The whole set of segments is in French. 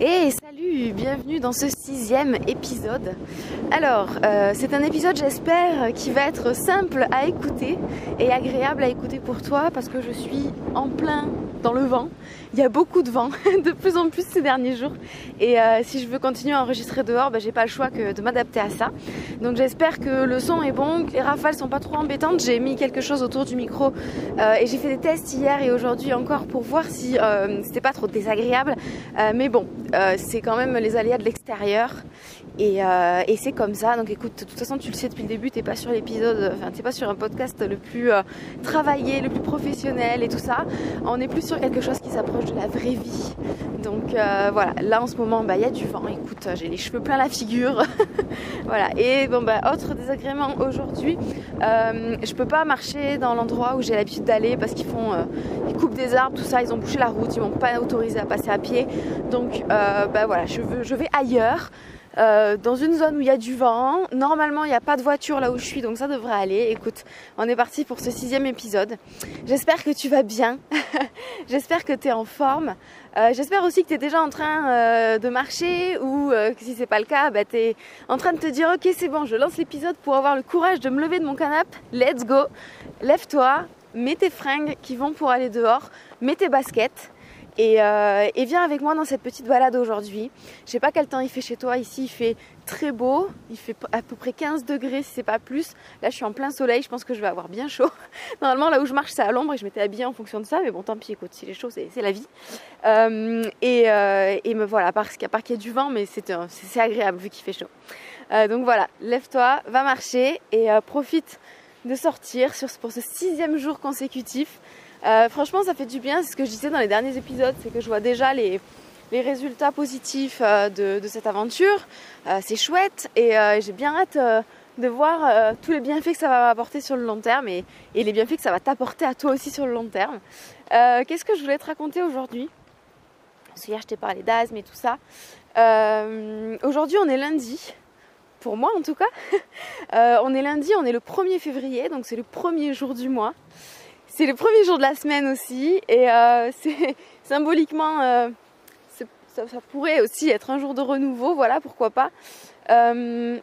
Et salut, bienvenue dans ce sixième épisode. Alors, euh, c'est un épisode, j'espère, qui va être simple à écouter et agréable à écouter pour toi parce que je suis en plein dans le vent. Il y a beaucoup de vent, de plus en plus ces derniers jours. Et euh, si je veux continuer à enregistrer dehors, bah, j'ai pas le choix que de m'adapter à ça. Donc j'espère que le son est bon, que les rafales sont pas trop embêtantes. J'ai mis quelque chose autour du micro euh, et j'ai fait des tests hier et aujourd'hui encore pour voir si euh, c'était pas trop désagréable. mais bon, c'est quand même les aléas de l'extérieur. Et, et c'est comme ça. Donc écoute, de toute façon, tu le sais depuis le début, t'es pas sur l'épisode, enfin t'es pas sur un podcast le plus travaillé, le plus professionnel et tout ça. On est plus sur quelque chose qui s'approche de la vraie vie. Donc euh, voilà, là en ce moment, bah, il y a du vent. Écoute, j'ai les cheveux plein la figure. voilà. Et bon, bah, autre désagrément aujourd'hui, euh, je peux pas marcher dans l'endroit où j'ai l'habitude d'aller parce qu'ils font, euh, ils coupent des arbres, tout ça. Ils ont bouché la route, ils m'ont pas autorisé à passer à pied. Donc bah voilà, je, veux, je vais ailleurs. Euh, dans une zone où il y a du vent. Normalement, il n'y a pas de voiture là où je suis, donc ça devrait aller. Écoute, on est parti pour ce sixième épisode. J'espère que tu vas bien. J'espère que tu es en forme. Euh, j'espère aussi que tu es déjà en train euh, de marcher ou que si c'est pas le cas, bah, tu es en train de te dire ok c'est bon, je lance l'épisode pour avoir le courage de me lever de mon canapé. Let's go. Lève-toi, mets tes fringues qui vont pour aller dehors, mets tes baskets. Euh, et, viens avec moi dans cette petite balade aujourd'hui. Je sais pas quel temps il fait chez toi. Ici, il fait très beau. Il fait à peu près 15 degrés si c'est pas plus. Là, je suis en plein soleil. Je pense que je vais avoir bien chaud. Normalement, là où je marche, c'est à l'ombre et je m'étais habillée en fonction de ça. Mais bon, tant pis, écoute, s'il est chaud, c'est la vie. Euh, euh, et, me voilà, parce qu'à part qu'il y a du vent, mais c'est agréable vu qu'il fait chaud. donc voilà, lève-toi, va marcher et profite de sortir pour ce sixième jour consécutif. Euh, franchement, ça fait du bien. C'est ce que je disais dans les derniers épisodes, c'est que je vois déjà les, résultats positifs euh, de, cette aventure. Euh, c'est chouette et j'ai bien hâte de voir tous les bienfaits que ça va m'apporter sur le long terme et, les bienfaits que ça va t'apporter à toi aussi sur le long terme. Qu'est-ce que je voulais te raconter aujourd'hui? Parce hier, je t'ai parlé d'asthme et tout ça. aujourd'hui, on est lundi pour moi en tout cas. on est lundi, on est le 1er février, donc c'est le premier jour du mois. C'est le premier jour de la semaine aussi et euh, c'est symboliquement euh, ça, pourrait aussi être un jour de renouveau, voilà pourquoi pas. Euh,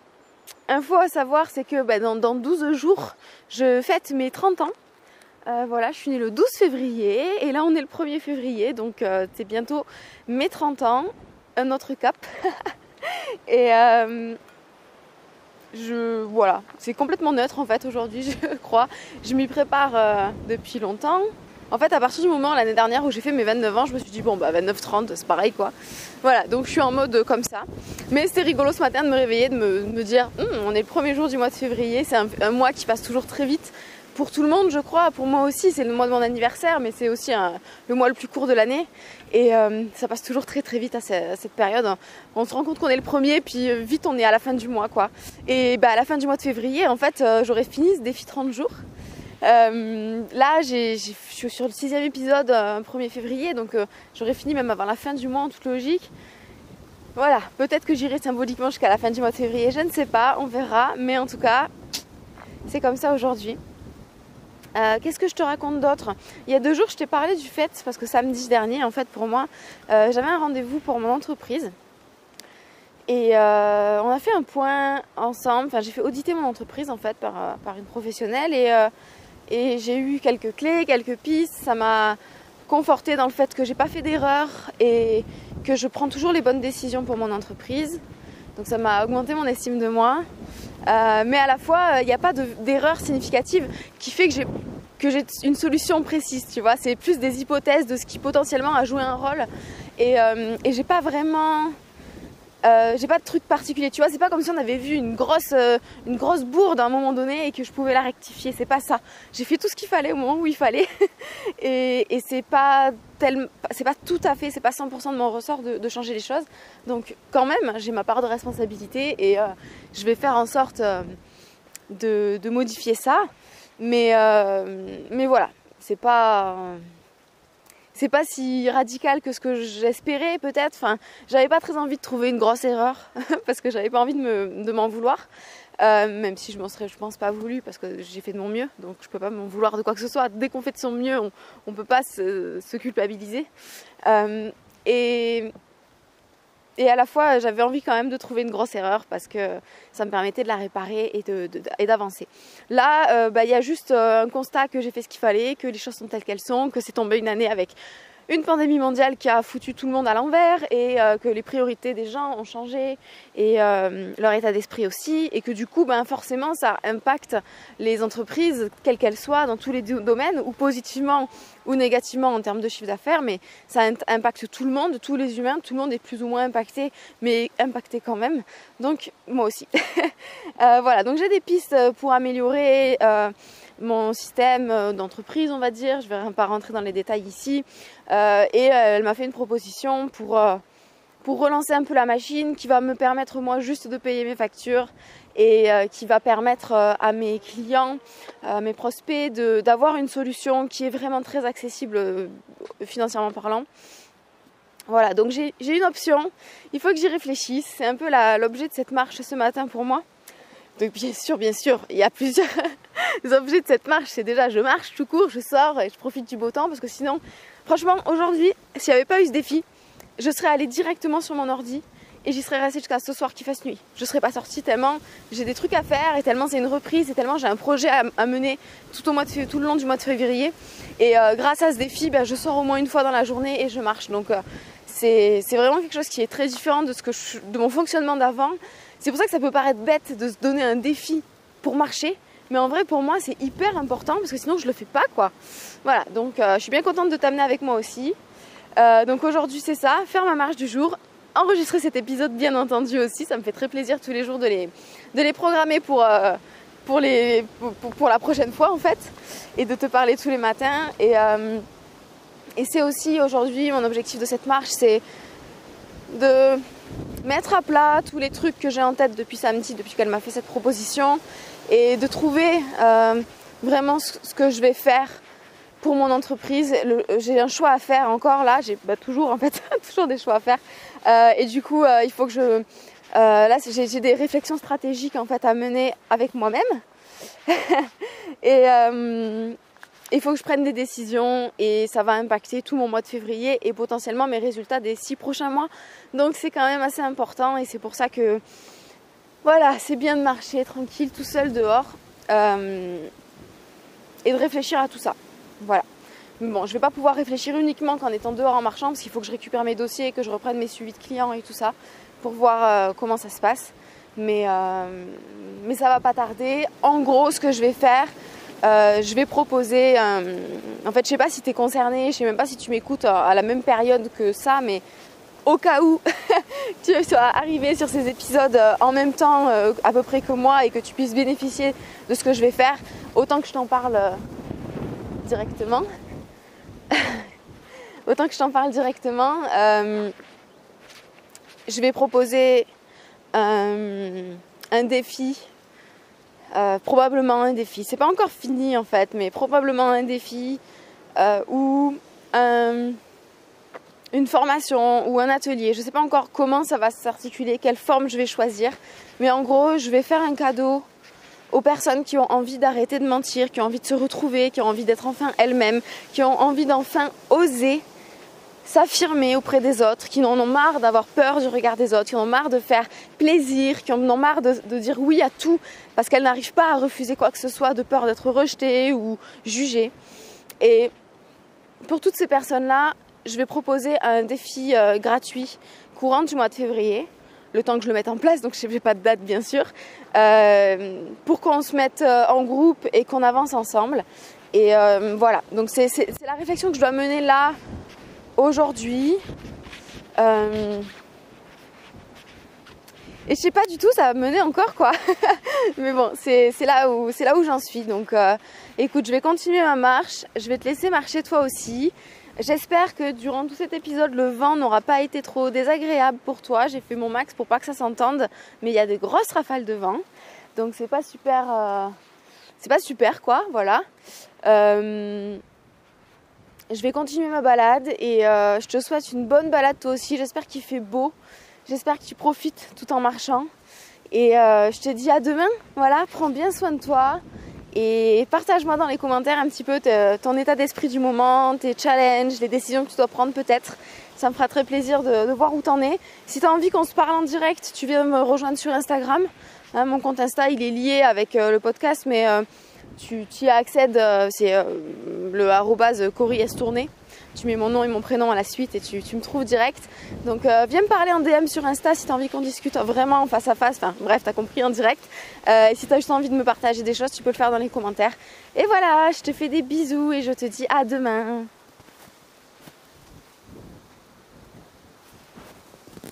info à savoir c'est que bah, dans, dans, 12 jours je fête mes 30 ans. voilà, je suis née le 12 février et là on est le 1er février donc c'est bientôt mes 30 ans, un autre cap. et voilà, c'est complètement neutre en fait aujourd'hui, je crois. Je m'y prépare euh, depuis longtemps. En fait, à partir du moment l'année dernière où j'ai fait mes 29 ans, je me suis dit bon bah 29-30, c'est pareil quoi. Voilà, donc je suis en mode comme ça. Mais c'était rigolo ce matin de me réveiller, de me, dire hum, on est le premier jour du mois de février, c'est un, mois qui passe toujours très vite pour tout le monde, je crois. Pour moi aussi, c'est le mois de mon anniversaire, mais c'est aussi le mois le plus court de l'année. Et euh, ça passe toujours très très vite à, cette période. On se rend compte qu'on est le premier, puis euh, vite on est à la fin du mois, quoi. Et bah, à la fin du mois de février, en fait, euh, j'aurais fini ce défi 30 jours. là, je suis sur le sixième épisode, 1er février, donc j'aurais fini même avant la fin du mois en toute logique. Voilà, peut-être que j'irai symboliquement jusqu'à la fin du mois de février, je ne sais pas, on verra. Mais en tout cas, c'est comme ça aujourd'hui. Euh, qu'est-ce que je te raconte d'autre? Il y a deux jours, je t'ai parlé du fait, parce que samedi dernier, en fait, pour moi, euh, j'avais un rendez-vous pour mon entreprise. Et euh, on a fait un point ensemble. Enfin, j'ai fait auditer mon entreprise, en fait, par, une professionnelle. Et, et j'ai eu quelques clés, quelques pistes. Ça m'a conforté dans le fait que j'ai pas fait d'erreur et que je prends toujours les bonnes décisions pour mon entreprise. Donc ça m'a augmenté mon estime de moi. Euh, mais à la fois, il n'y a pas d'erreur significative qui fait que j'ai que j'ai une solution précise, tu vois. C'est plus des hypothèses de ce qui potentiellement a joué un rôle. Et, euh, et j'ai pas vraiment euh, j'ai pas de truc particulier, tu vois, c'est pas comme si on avait vu une grosse, euh, une grosse bourde à un moment donné et que je pouvais la rectifier, c'est pas ça. J'ai fait tout ce qu'il fallait au moment où il fallait et, c'est pas c'est pas tout à fait, c'est pas 100% de mon ressort de, changer les choses. Donc quand même, j'ai ma part de responsabilité et euh, je vais faire en sorte de, de, modifier ça. Mais, mais voilà, c'est pas c'est pas si radical que ce que j'espérais peut-être. Enfin, j'avais pas très envie de trouver une grosse erreur parce que j'avais pas envie de m'en vouloir. Euh, même si je m'en serais, je pense, pas voulu parce que j'ai fait de mon mieux, donc je peux pas m'en vouloir de quoi que ce soit. Dès qu'on fait de son mieux, on, on peut pas se, culpabiliser. Euh, et et à la fois, j'avais envie quand même de trouver une grosse erreur parce que ça me permettait de la réparer et d'avancer. Là, bah, il y a juste un constat que j'ai fait ce qu'il fallait, que les choses sont telles qu'elles sont, que c'est tombé une année avec une pandémie mondiale qui a foutu tout le monde à l'envers et euh, que les priorités des gens ont changé et euh, leur état d'esprit aussi et que du coup ben, forcément ça impacte les entreprises quelles qu'elles soient dans tous les domaines ou positivement ou négativement en termes de chiffre d'affaires mais ça impacte tout le monde, tous les humains, tout le monde est plus ou moins impacté mais impacté quand même. Donc moi aussi. Euh, voilà. Donc j'ai des pistes pour améliorer mon système euh, d'entreprise, on va dire. Je ne vais pas rentrer dans les détails ici. Euh, et euh, elle m'a fait une proposition pour, pour relancer un peu la machine qui va me permettre moi juste de payer mes factures et qui va permettre à mes clients, à mes prospects d'avoir une solution qui est vraiment très accessible financièrement parlant. Voilà, donc j'ai une option, il faut que j'y réfléchisse, c'est un peu l'objet de cette marche ce matin pour moi. Donc bien sûr, bien sûr, il y a plusieurs objets de cette marche. C'est déjà je marche tout court, je sors et je profite du beau temps parce que sinon, franchement, aujourd'hui, s'il n'y avait pas eu ce défi, je serais allée directement sur mon ordi et j'y serais restée jusqu'à ce soir qu'il fasse nuit. Je ne serais pas sortie tellement j'ai des trucs à faire et tellement c'est une reprise et tellement j'ai un projet à, mener tout, au mois de, tout le long du mois de février. Et euh, grâce à ce défi, ben, je sors au moins une fois dans la journée et je marche. Donc euh, c'est vraiment quelque chose qui est très différent de, ce que de mon fonctionnement d'avant. C'est pour ça que ça peut paraître bête de se donner un défi pour marcher, mais en vrai pour moi c'est hyper important parce que sinon je le fais pas quoi. Voilà, donc euh, je suis bien contente de t'amener avec moi aussi. Euh, donc aujourd'hui c'est ça, faire ma marche du jour, enregistrer cet épisode bien entendu aussi, ça me fait très plaisir tous les jours de les, de les programmer pour, euh, pour, les, pour, la prochaine fois en fait, et de te parler tous les matins. Et, et c'est aussi aujourd'hui mon objectif de cette marche, c'est de mettre à plat tous les trucs que j'ai en tête depuis samedi, depuis qu'elle m'a fait cette proposition, et de trouver euh, vraiment ce, que je vais faire pour mon entreprise. J'ai un choix à faire encore là, j'ai bah, toujours en fait toujours des choix à faire, euh, et du coup euh, il faut que je là j'ai des réflexions stratégiques en fait à mener avec moi-même. et, il faut que je prenne des décisions et ça va impacter tout mon mois de février et potentiellement mes résultats des six prochains mois. Donc c'est quand même assez important et c'est pour ça que voilà, c'est bien de marcher tranquille tout seul dehors euh, et de réfléchir à tout ça. Voilà. Mais bon, je vais pas pouvoir réfléchir uniquement qu'en étant dehors en marchant parce qu'il faut que je récupère mes dossiers, que je reprenne mes suivis de clients et tout ça pour voir euh, comment ça se passe. Mais, euh, mais ça va pas tarder. En gros, ce que je vais faire, euh, je vais proposer, en fait je sais pas si tu es concerné, je sais même pas si tu m'écoutes à la même période que ça, mais au cas où tu sois arrivé sur ces épisodes euh, en même temps euh, à peu près que moi et que tu puisses bénéficier de ce que je vais faire, autant que je t'en parle directement. autant que je t'en parle directement, je vais proposer un défi euh, probablement un défi. C'est pas encore fini en fait, mais probablement un défi euh, ou une formation ou un atelier. Je sais pas encore comment ça va s'articuler, quelle forme je vais choisir, mais en gros, je vais faire un cadeau aux personnes qui ont envie d'arrêter de mentir, qui ont envie de se retrouver, qui ont envie d'être enfin elles-mêmes, qui ont envie d'enfin oser s'affirmer auprès des autres, qui en ont marre d'avoir peur du regard des autres, qui en ont marre de faire plaisir, qui en ont marre de, dire oui à tout parce qu'elles n'arrivent pas à refuser quoi que ce soit de peur d'être rejetées ou jugées. Et pour toutes ces personnes-là, je vais proposer un défi euh, gratuit courant du mois de février, le temps que je le mette en place, donc je n'ai pas de date bien sûr, euh, pour qu'on se mette euh, en groupe et qu'on avance ensemble. Et voilà, donc c'est la réflexion que je dois mener là aujourd'hui. Et je sais pas du tout, ça va mener encore quoi. Mais bon, c'est là où, là où j'en suis. Donc écoute, je vais continuer ma marche. Je vais te laisser marcher toi aussi. J'espère que durant tout cet épisode, le vent n'aura pas été trop désagréable pour toi. J'ai fait mon max pour pas que ça s'entende. Mais il y a des grosses rafales de vent. Donc c'est pas super. Euh, c'est pas super quoi, voilà je vais continuer ma balade et euh, je te souhaite une bonne balade toi aussi. J'espère qu'il fait beau. J'espère que tu profites tout en marchant. Et euh, je te dis à demain. Voilà, prends bien soin de toi. Et partage-moi dans les commentaires un petit peu ton état d'esprit du moment, tes challenges, les décisions que tu dois prendre peut-être. Ça me fera très plaisir de, voir où t'en es. Si tu envie qu'on se parle en direct, tu viens me rejoindre sur Instagram. Hein, mon compte Insta, il est lié avec euh, le podcast, mais euh, tu, y accèdes, euh, c'est le arrobase Cory tourné tu mets mon nom et mon prénom à la suite et tu, me trouves direct. Donc euh, viens me parler en DM sur Insta si tu as envie qu'on discute vraiment en face à face. Enfin bref, tu as compris en direct. Euh, et si tu as juste envie de me partager des choses, tu peux le faire dans les commentaires. Et voilà, je te fais des bisous et je te dis à demain.